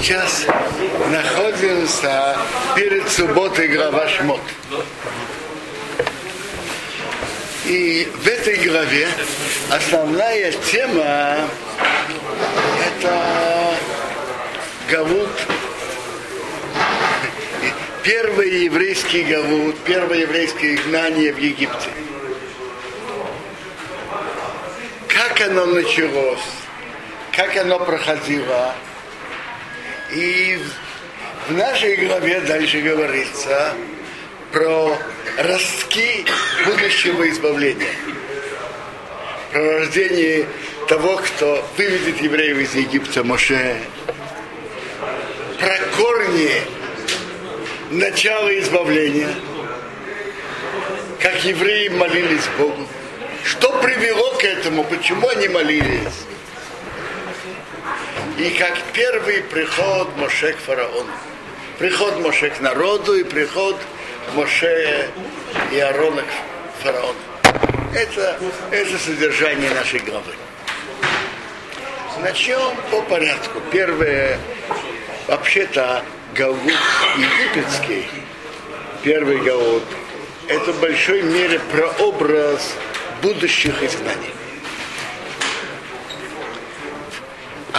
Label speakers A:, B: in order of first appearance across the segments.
A: сейчас находимся перед субботой глава Шмот. И в этой главе основная тема это Гавут, первый еврейский Гавут, первое еврейское изгнание в Египте. Как оно началось, как оно проходило. И в нашей главе дальше говорится про ростки будущего избавления. Про рождение того, кто выведет евреев из Египта, Моше. Про корни начала избавления. Как евреи молились Богу. Что привело к этому? Почему они молились? И как первый приход Моше к фараону. Приход Моше к народу и приход Моше и Аарона к фараону. Это, это содержание нашей главы. Начнем по порядку. Первое, вообще-то, Галут египетский, первый Галут, это в большой мере прообраз будущих изгнаний.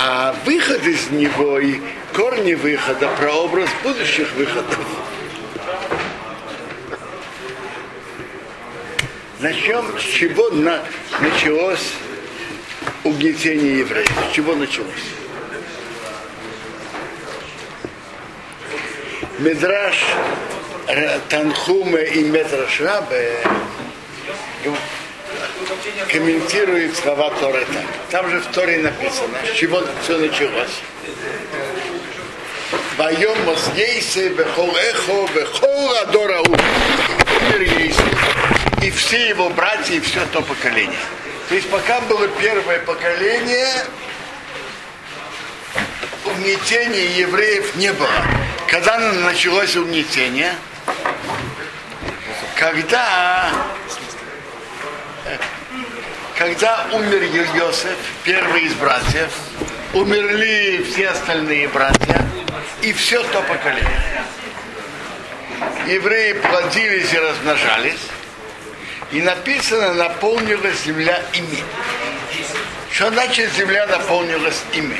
A: А выход из него и корни выхода, прообраз будущих выходов. Начнем с чего на, началось угнетение евреев. С чего началось? Медраж Танхуме и Медраш Рабе комментирует слова Торы так. Там же в Торе написано, с чего все началось. Вайом Мосгейсе, Бехол Эхо, Бехол есть. И все его братья, и все то поколение. То есть пока было первое поколение, угнетения евреев не было. Когда началось угнетение, когда когда умер Йосеф, первый из братьев, умерли все остальные братья и все то поколение. Евреи плодились и размножались, и написано, наполнилась земля ими. Что значит земля наполнилась ими?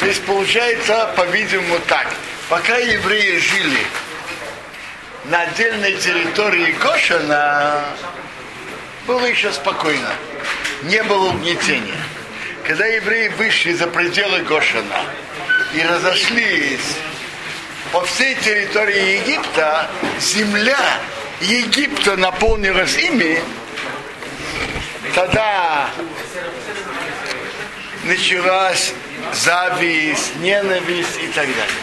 A: То есть получается, по-видимому, так. Пока евреи жили на отдельной территории Гошина, было еще спокойно. Не было угнетения. Когда евреи вышли за пределы Гошина и разошлись по всей территории Египта, земля Египта наполнилась ими, тогда началась зависть, ненависть и так далее.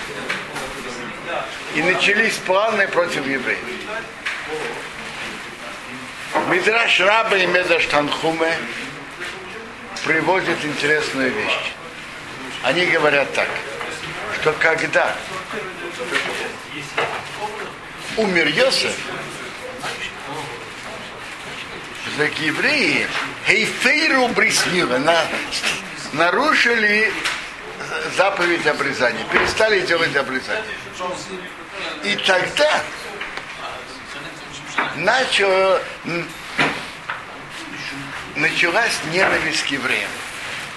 A: И начались планы против евреев. Мидраш Раба и Медраш Танхуме приводят интересную вещь. Они говорят так, что когда умер Йосеф, так евреи Хейфейру Бриснила на, нарушили заповедь обрезания, перестали делать обрезание. И тогда начал, началась ненависть к евреям.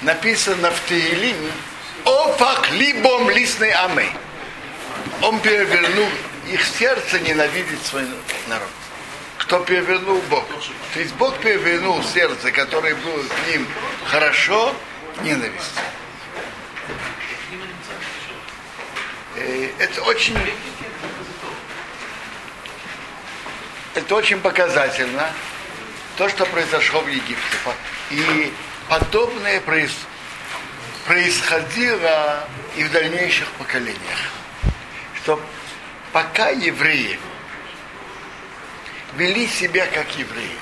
A: Написано в Таилиме, Офак либом листной амы. Он перевернул их сердце ненавидеть свой народ. Кто перевернул Бог? То есть Бог перевернул сердце, которое было к ним хорошо, ненависть. И это очень это очень показательно, то, что произошло в Египте. И подобное происходило и в дальнейших поколениях. Что пока евреи вели себя как евреи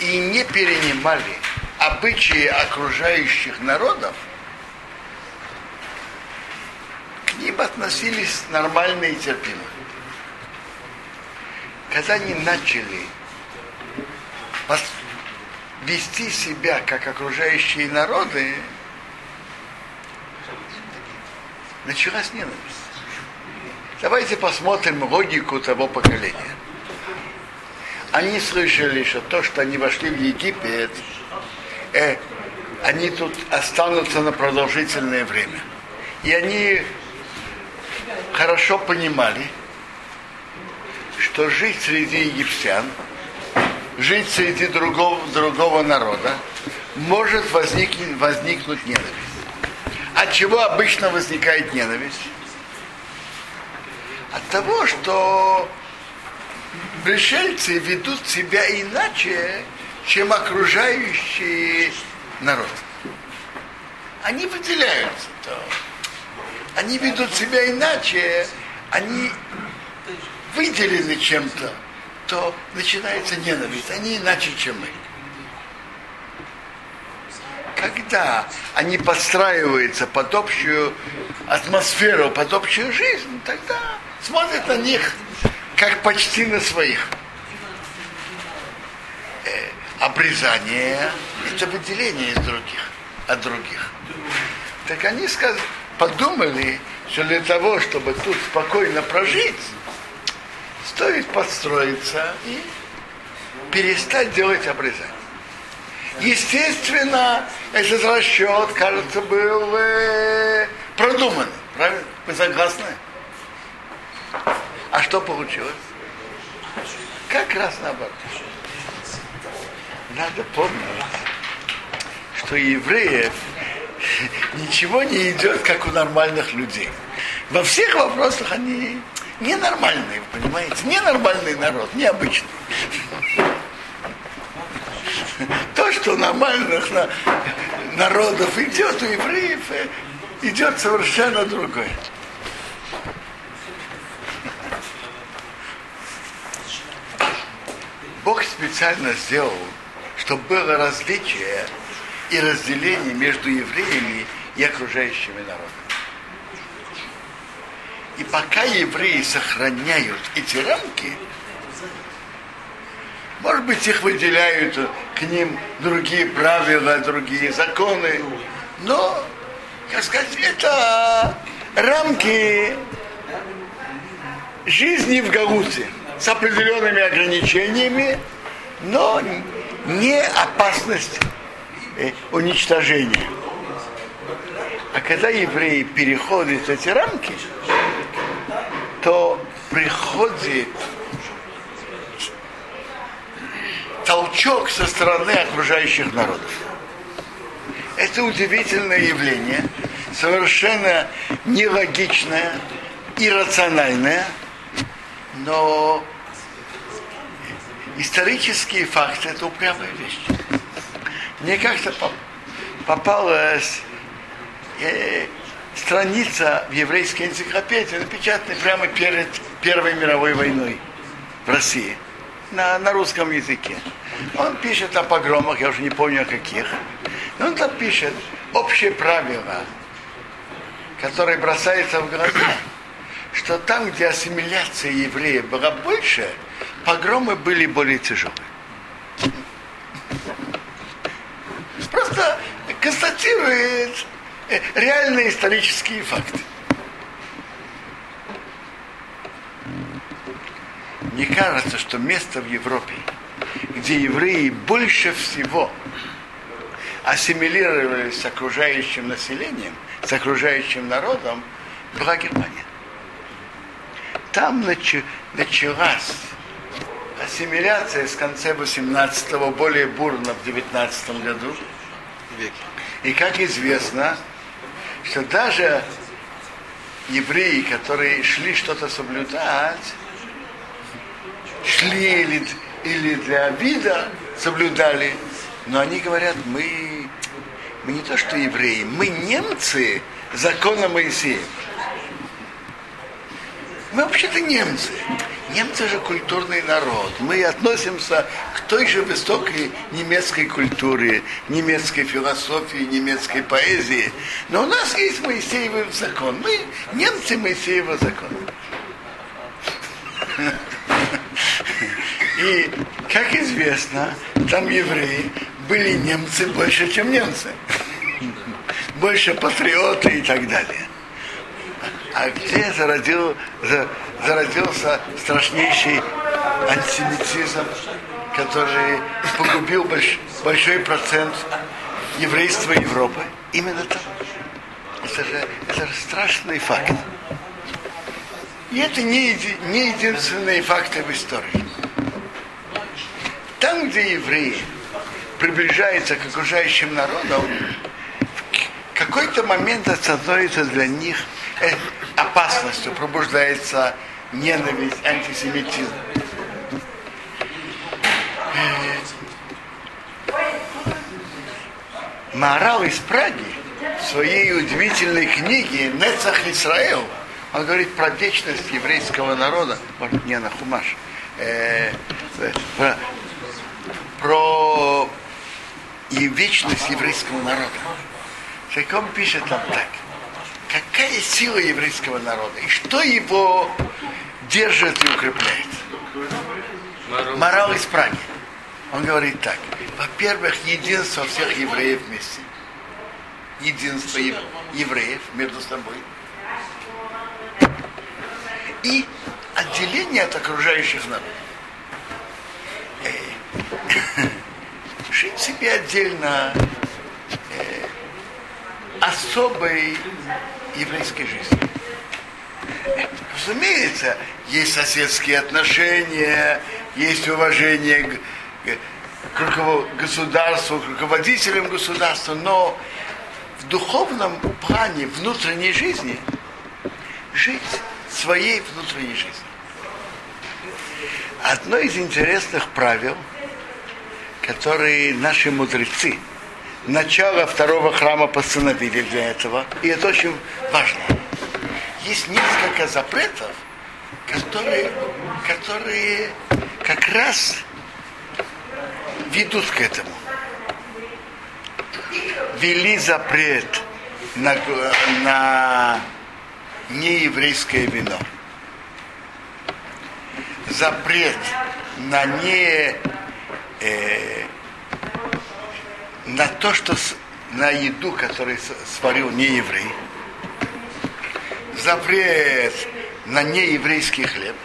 A: и не перенимали обычаи окружающих народов, к ним относились нормально и терпимо когда они начали вести себя как окружающие народы, началась ненависть. Давайте посмотрим логику того поколения. Они слышали, что то, что они вошли в Египет, э, они тут останутся на продолжительное время. И они хорошо понимали, что жить среди египтян, жить среди другого, другого народа, может возникнуть, возникнуть ненависть. От чего обычно возникает ненависть? От того, что пришельцы ведут себя иначе, чем окружающий народ. Они выделяются. Они ведут себя иначе, они выделены чем-то, то начинается ненависть. Они иначе, чем мы. Когда они подстраиваются под общую атмосферу, под общую жизнь, тогда смотрят на них как почти на своих. Э, обрезание – это выделение из других, от других. Так они сказ... подумали, что для того, чтобы тут спокойно прожить, стоит подстроиться и перестать делать обрезание. Естественно, этот расчет, кажется, был э, продуман. Правильно? Вы согласны? А что получилось? Как раз наоборот. Надо помнить, что евреев ничего не идет, как у нормальных людей. Во всех вопросах они ненормальные, понимаете? Ненормальный народ, необычный. То, что нормальных народов идет, у евреев идет совершенно другое. Бог специально сделал, чтобы было различие и разделение между евреями и окружающими народами. И пока евреи сохраняют эти рамки, может быть, их выделяют к ним другие правила, другие законы, но, как сказать, это рамки жизни в Галуте с определенными ограничениями, но не опасность э, уничтожения. А когда евреи переходят эти рамки, то приходит толчок со стороны окружающих народов. Это удивительное явление, совершенно нелогичное, иррациональное, но исторические факты это упрямая вещь. Мне как-то попалась э, страница в еврейской энциклопедии, напечатанная прямо перед Первой мировой войной в России на, на русском языке. Он пишет о погромах, я уже не помню о каких. Но он там пишет общее правило, которое бросается в глаза, что там, где ассимиляция евреев была больше, погромы были более тяжелые. Просто констатирует реальные исторические факты. Мне кажется, что место в Европе, где евреи больше всего ассимилировались с окружающим населением, с окружающим народом, была Германия. Там началась ассимиляция с конца 18-го, более бурно в 19 году. И как известно, что даже евреи, которые шли что-то соблюдать, шли или, или для вида соблюдали, но они говорят, мы, мы не то что евреи, мы немцы закона Моисея. Мы вообще-то немцы. Немцы же культурный народ. Мы относимся к той же высокой немецкой культуре, немецкой философии, немецкой поэзии. Но у нас есть Моисеев закон. Мы немцы Моисеева закон. И, как известно, там евреи были немцы больше, чем немцы. больше патриоты и так далее. А где зародил, зародился страшнейший антисемитизм, который погубил больш, большой процент еврейства Европы? Именно там. Это же, это же страшный факт. И это не, не единственные факты в истории. Там, где евреи приближаются к окружающим народам, в какой-то момент это становится для них э, опасностью, пробуждается ненависть, антисемитизм. Морал из Праги в своей удивительной книге «Нецах Исраил» он говорит про вечность еврейского народа, вот не на Хумаш, э, про, про и вечность еврейского народа. Так он пишет там так. Какая сила еврейского народа и что его держит и укрепляет? Морал из Праги. Он говорит так. Во-первых, единство всех евреев вместе. Единство евреев между собой. И отделение от окружающих народов. Э, жить себе отдельно э, особой еврейской жизни. Разумеется, есть соседские отношения, есть уважение к, государству, к руководителям государства, но в духовном плане внутренней жизни жить своей внутренней жизнью. Одно из интересных правил, которые наши мудрецы начало второго храма постановили для этого, и это очень важно. Есть несколько запретов, которые, которые как раз ведут к этому. Вели запрет на, на нееврейское вино. Запрет на не э, на то, что на еду, которую сварил не еврей. Запрет на нееврейский хлеб.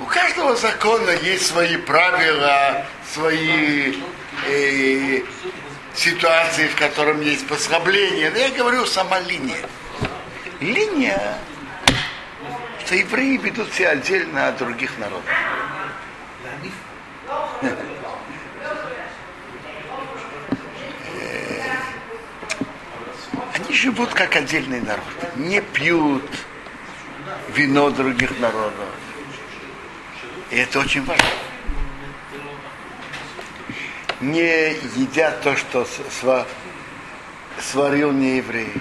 A: У каждого закона есть свои правила, свои э, ситуации, в котором есть послабление. Но я говорю сама линия линия, что евреи ведут себя отдельно от других народов. Они живут как отдельный народ. Не пьют вино других народов. И это очень важно. Не едят то, что сварил не еврей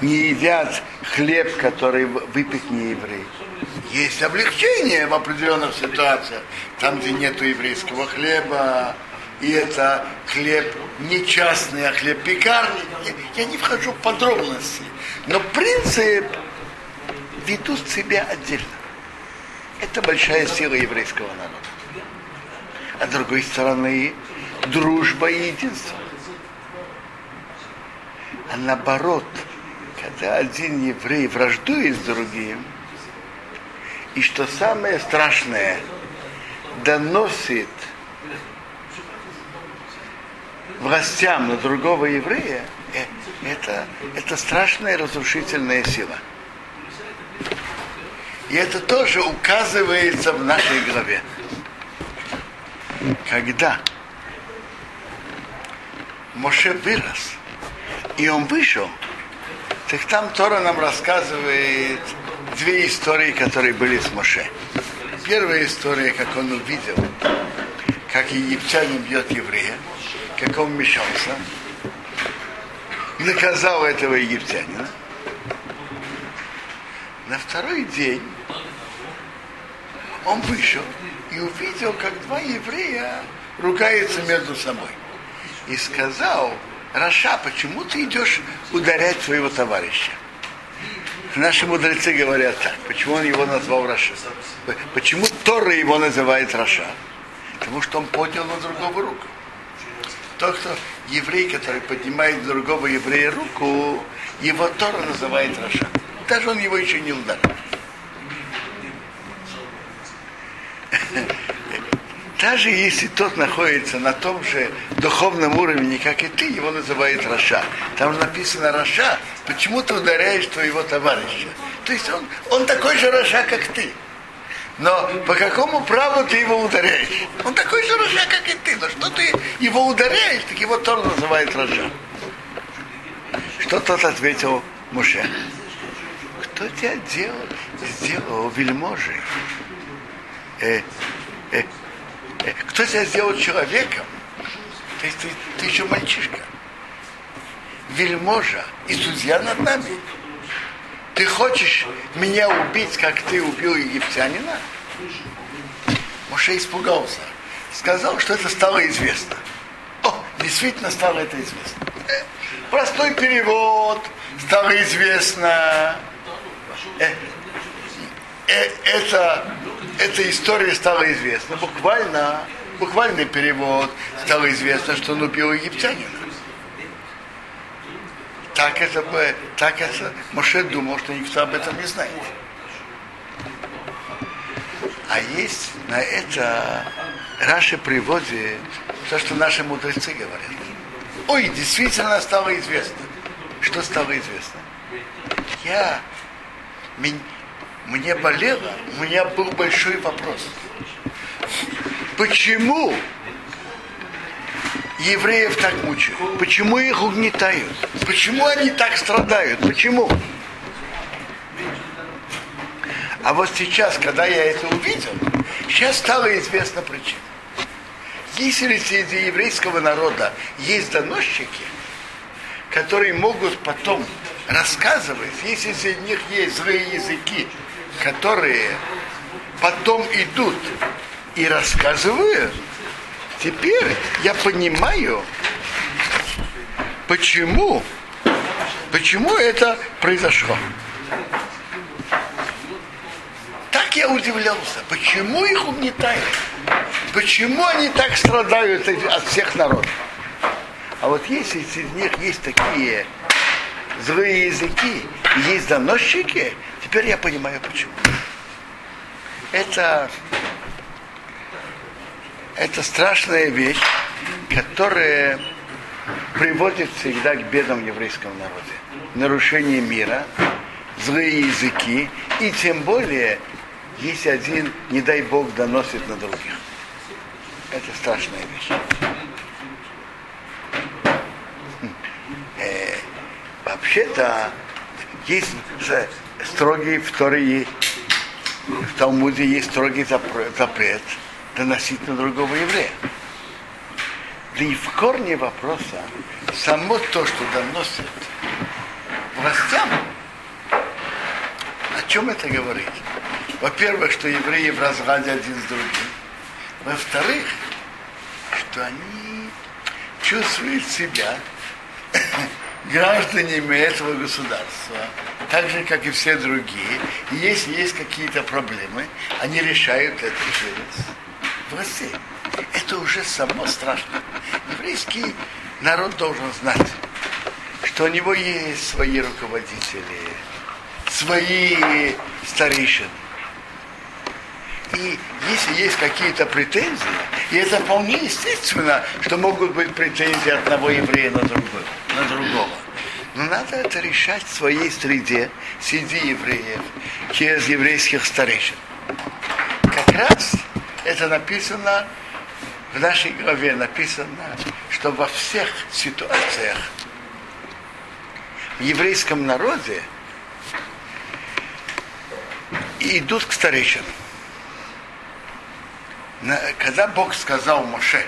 A: не едят хлеб, который выпек не еврей. Есть облегчение в определенных ситуациях, там, где нет еврейского хлеба, и это хлеб не частный, а хлеб пекарни. Я, я не вхожу в подробности. Но принцип ведут себя отдельно. Это большая сила еврейского народа. А с другой стороны, дружба и единство. А наоборот – когда один еврей враждует с другим, и что самое страшное, доносит властям на другого еврея, э, это, это страшная разрушительная сила. И это тоже указывается в нашей главе. Когда Моше вырос, и он вышел, так там Тора нам рассказывает две истории, которые были с Моше. Первая история, как он увидел, как египтянин бьет еврея, как он вмешался, наказал этого египтянина. На второй день он вышел и увидел, как два еврея ругаются между собой. И сказал, Раша, почему ты идешь ударять своего товарища? Наши мудрецы говорят так. Почему он его назвал רשע? Почему Тора его называет רשע? Потому что он поднял на другого руку. Тот, кто еврей, который поднимает другого еврея руку, его Тора называет רשע. Даже он его еще не ударил. Даже если тот находится на том же духовном уровне, как и ты, его называют רשע. Там написано רשע, почему ты ударяешь твоего товарища. То есть он, он такой же רשע, как ты. Но по какому праву ты его ударяешь? Он такой же רשע, как и ты. Но что ты его ударяешь, так его Тора называет רשע. Что тот ответил Моше? Кто тебя делал, сделал вельможей? Э, э, э, кто тебя сделал человеком? Есть ты, ты еще мальчишка. Вельможа и судья над нами. Ты хочешь меня убить, как ты убил египтянина? Моше испугался. Сказал, что это стало известно. О, действительно стало это известно. Простой перевод, стало известно. Э, э, это, эта история стала известна. Буквально, буквальный перевод стало известно, что он убил египтянина так это так это, Моше думал, что никто об этом не знает. А есть на это Раши приводит то, что наши мудрецы говорят. Ой, действительно стало известно. Что стало известно? Я, мне болело, у меня был большой вопрос. Почему евреев так мучают? Почему их угнетают? Почему они так страдают? Почему? А вот сейчас, когда я это увидел, сейчас стало известна причина. Если среди еврейского народа есть доносчики, которые могут потом рассказывать, если среди них есть злые языки, которые потом идут и рассказывают, Теперь я понимаю, почему, почему это произошло. Так я удивлялся, почему их угнетают, почему они так страдают от всех народов. А вот если среди них есть такие злые языки, есть доносчики, теперь я понимаю почему. Это это страшная вещь, которая приводит всегда к бедам еврейского народа. Нарушение мира, злые языки, и тем более, если один, не дай Бог, доносит на других. Это страшная вещь. Э, вообще-то есть строгий второй в Талмуде есть строгий запрет доносить на другого еврея. Да и в корне вопроса само то, что доносят властям, о чем это говорит? Во-первых, что евреи в разраде один с другим. Во-вторых, что они чувствуют себя гражданами этого государства, так же, как и все другие. И если есть какие-то проблемы, они решают это через в России. Это уже само страшно. Еврейский народ должен знать, что у него есть свои руководители, свои старейшины. И если есть какие-то претензии, и это вполне естественно, что могут быть претензии одного еврея на другого. На другого. Но надо это решать в своей среде, среди евреев, через еврейских старейшин. Как раз это написано в нашей главе, написано, что во всех ситуациях в еврейском народе идут к старейшинам. Когда Бог сказал Моше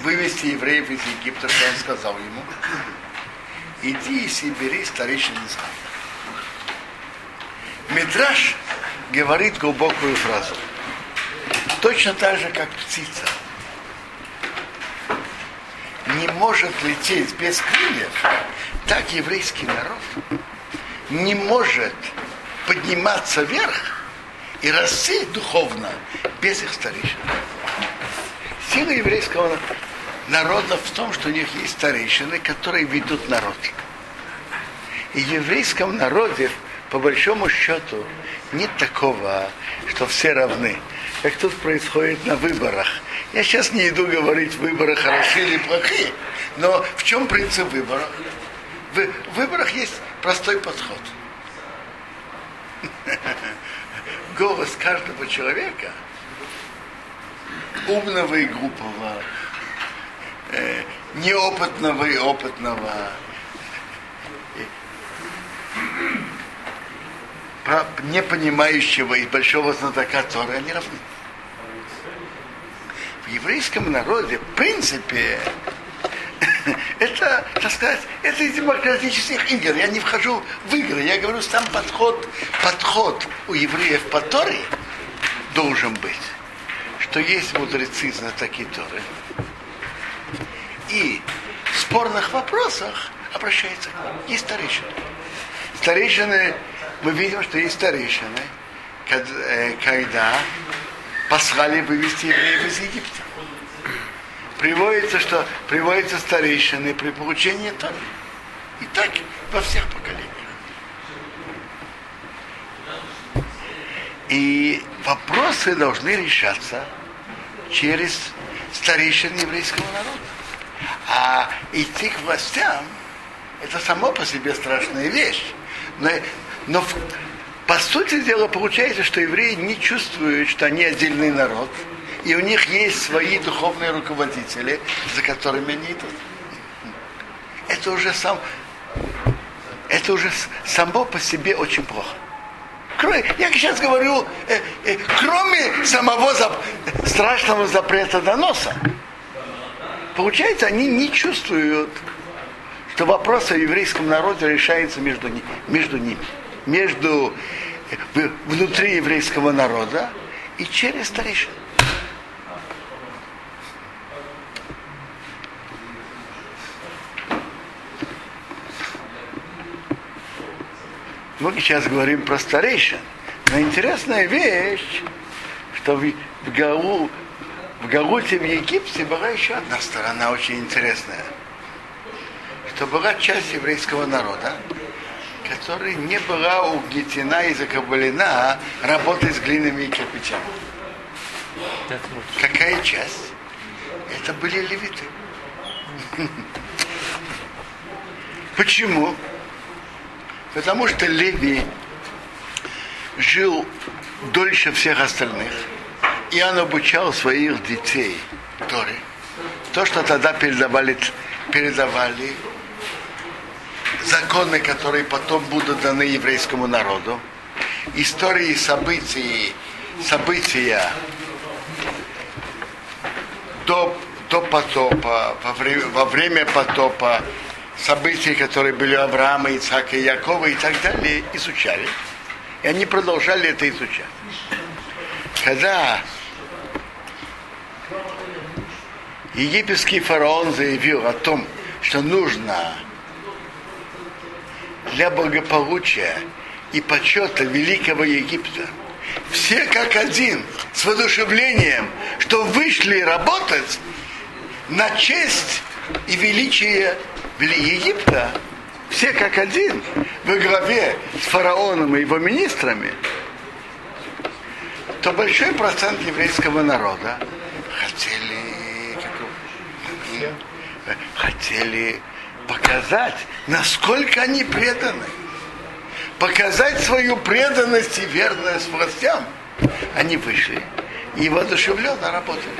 A: вывести евреев из Египта, что он сказал ему, иди и собери старейшин Израиля. Мидраш говорит глубокую фразу – Точно так же, как птица не может лететь без крыльев, так еврейский народ не может подниматься вверх и расти духовно без их старейшин. Сила еврейского народов в том, что у них есть старейшины, которые ведут народ. И в еврейском народе, по большому счету, нет такого, что все равны. Как тут происходит на выборах. Я сейчас не иду говорить, выборы хорошие или плохие. Но в чем принцип выборов? В выборах есть простой подход. Голос каждого человека, умного и глупого, э, неопытного и опытного, не понимающего и большого знатока Торы, они равны. Еврейском народе, в принципе, это, так сказать, это из демократических игр. Я не вхожу в игры. Я говорю, сам подход, подход у евреев по Торе должен быть, что есть мудрецы, знатоки Торы. И в спорных вопросах обращается к нам. Есть старейшины. Старейшины, мы видим, что есть старейшины, э, когда послали вывести евреев из Египта приводится, что приводится старейшины при получении Торы. И так во всех поколениях. И вопросы должны решаться через старейшин еврейского народа. А идти к властям это само по себе страшная вещь. Но, но по сути дела получается, что евреи не чувствуют, что они отдельный народ, и у них есть свои духовные руководители, за которыми они идут. Это уже сам, это уже само по себе очень плохо. Кроме, я сейчас говорю, э, э, кроме самого зап, страшного запрета доноса, получается, они не чувствуют, что вопрос о еврейском народе решается между, между ними, между внутри еврейского народа и через старейшин. Мы сейчас говорим про старейшин. Но интересная вещь, что в, Галу, в Галуте в Египте была еще одна сторона очень интересная. Что была часть еврейского народа, которая не была угнетена и закабалена работой с глинами и кирпичами. Какая часть? Это были левиты. Почему? Потому что Леви жил дольше всех остальных, и он обучал своих детей Торе. То, что тогда передавали, передавали законы, которые потом будут даны еврейскому народу, истории событий, события до, до потопа, во время, во время потопа, события, которые были у Авраама, Ицака и Якова и так далее, изучали. И они продолжали это изучать. Когда египетский фараон заявил о том, что нужно для благополучия и почета великого Египта. Все как один, с воодушевлением, что вышли работать на честь и величие Египта, все как один, во главе с фараоном и его министрами, то большой процент еврейского народа хотели, хотели показать, насколько они преданы. Показать свою преданность и верность властям. Они вышли и воодушевленно работали.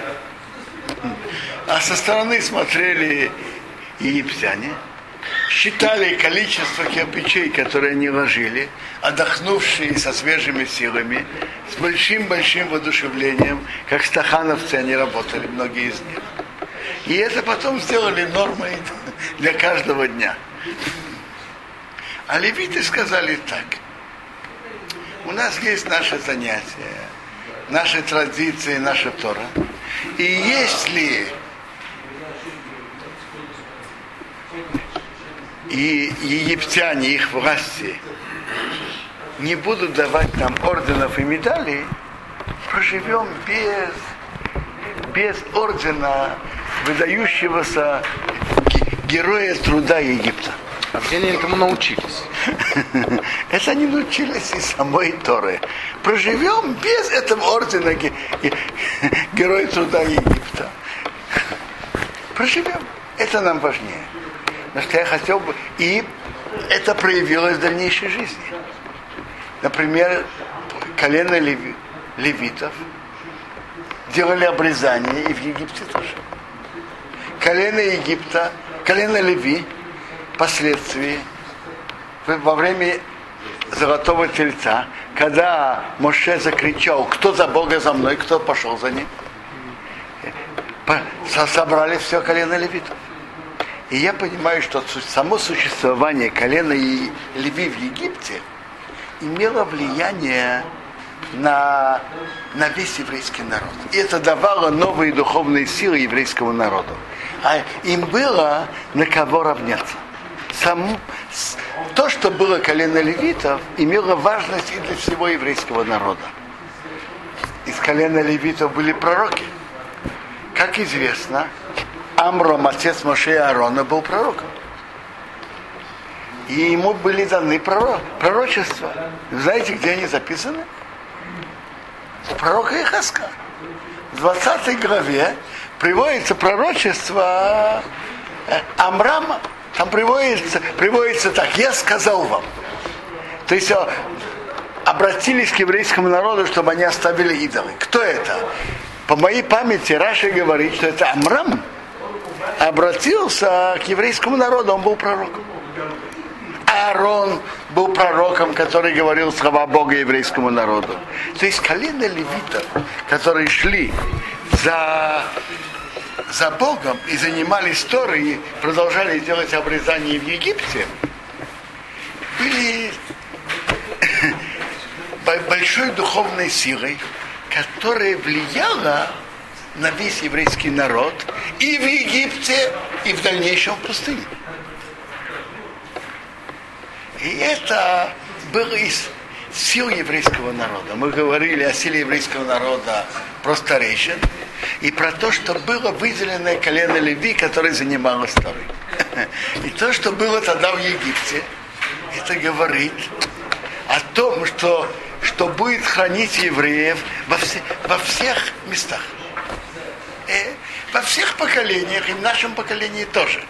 A: А со стороны смотрели египтяне, считали количество кирпичей, которые они ложили, отдохнувшие со свежими силами, с большим-большим воодушевлением, как стахановцы они работали, многие из них. И это потом сделали нормой для каждого дня. А левиты сказали так. У нас есть наше занятие, наши традиции, наша Тора. И если и египтяне, их власти, не будут давать нам орденов и медалей, проживем без, без ордена, выдающегося героя труда Египта.
B: А где они этому научились?
A: Это они научились из самой Торы. Проживем без этого ордена Героя труда Египта. Проживем. Это нам важнее. Но что я хотел бы... И это проявилось в дальнейшей жизни. Например, колено леви, левитов делали обрезание и в Египте тоже. Колено Египта, колено Леви впоследствии во время золотого тельца, когда Моше закричал, кто за Бога за мной, кто пошел за ним, собрали все колено левитов. И я понимаю, что само существование колена и Леви в Египте имело влияние на, на весь еврейский народ. И это давало новые духовные силы еврейскому народу. А им было на кого равняться. Сам, то, что было колено левитов, имело важность и для всего еврейского народа. Из колена левитов были пророки. Как известно, Амром, отец Моше и Аарона, был пророком. И ему были даны пророчества. Знаете, где они записаны? В пророка Ихаска. В 20 главе приводится пророчество э, Амрама. Там приводится, приводится так, я сказал вам. То есть обратились к еврейскому народу, чтобы они оставили идолы. Кто это? По моей памяти Раша говорит, что это Амрам обратился к еврейскому народу, он был пророком. Аарон был пророком, который говорил слова Бога еврейскому народу. То есть колено левитов, которые шли за, за Богом и занимались Торой, продолжали делать обрезание в Египте, были большой духовной силой, которая влияла на весь еврейский народ и в Египте, и в дальнейшем в пустыне. И это было из сил еврейского народа. Мы говорили о силе еврейского народа про старейшин и про то, что было выделенное колено Леви, которое занималось Торой. И то, что было тогда в Египте, это говорит о том, что, что будет хранить евреев во, все, во всех местах. И э, во всех поколениях, и в нашем поколении тоже.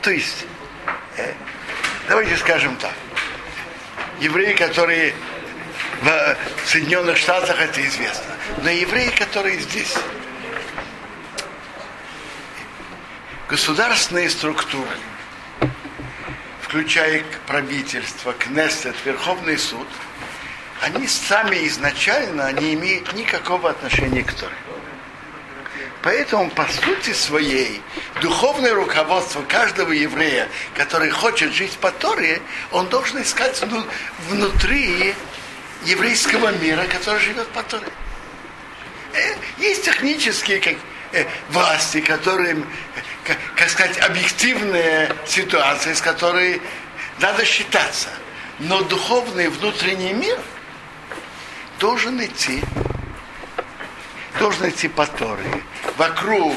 A: То есть, э, давайте скажем так, евреи, которые в Соединенных Штатах, это известно, но евреи, которые здесь, государственные структуры, включая правительство, Кнессет, Верховный суд, они сами изначально не имеют никакого отношения к Торе. Поэтому, по сути своей, духовное руководство каждого еврея, который хочет жить по Торе, он должен искать внутри еврейского мира, который живет по Торе. Э, есть технические как, э, власти, которые, как, как сказать, объективные ситуации, с которой надо считаться. Но духовный внутренний мир должен идти должен идти по Торе. Вокруг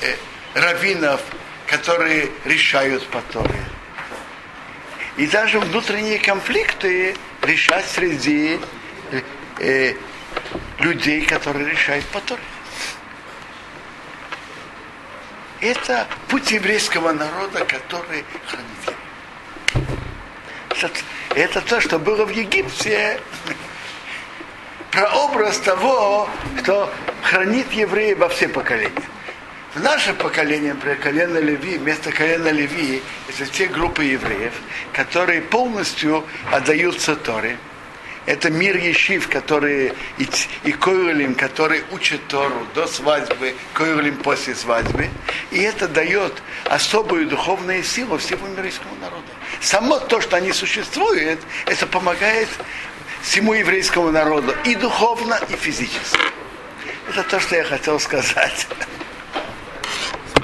A: э, раввинов, которые решают по. И даже внутренние конфликты решать среди э, э, людей, которые решают по. Это путь еврейского народа, который хранит это, то, что было в Египте прообраз того, кто хранит евреев во все поколения. В наше поколение, например, колено Леви, вместо колена Леви, это те группы евреев, которые полностью отдаются Торе. Это мир Ешив, который и, и Койлим, который учат Тору до свадьбы, Койлим после свадьбы. И это дает особую духовную силу всему еврейскому народу. Само то, что они существуют, это помогает всему еврейскому народу и духовно, и физически. Это то, что я хотел сказать.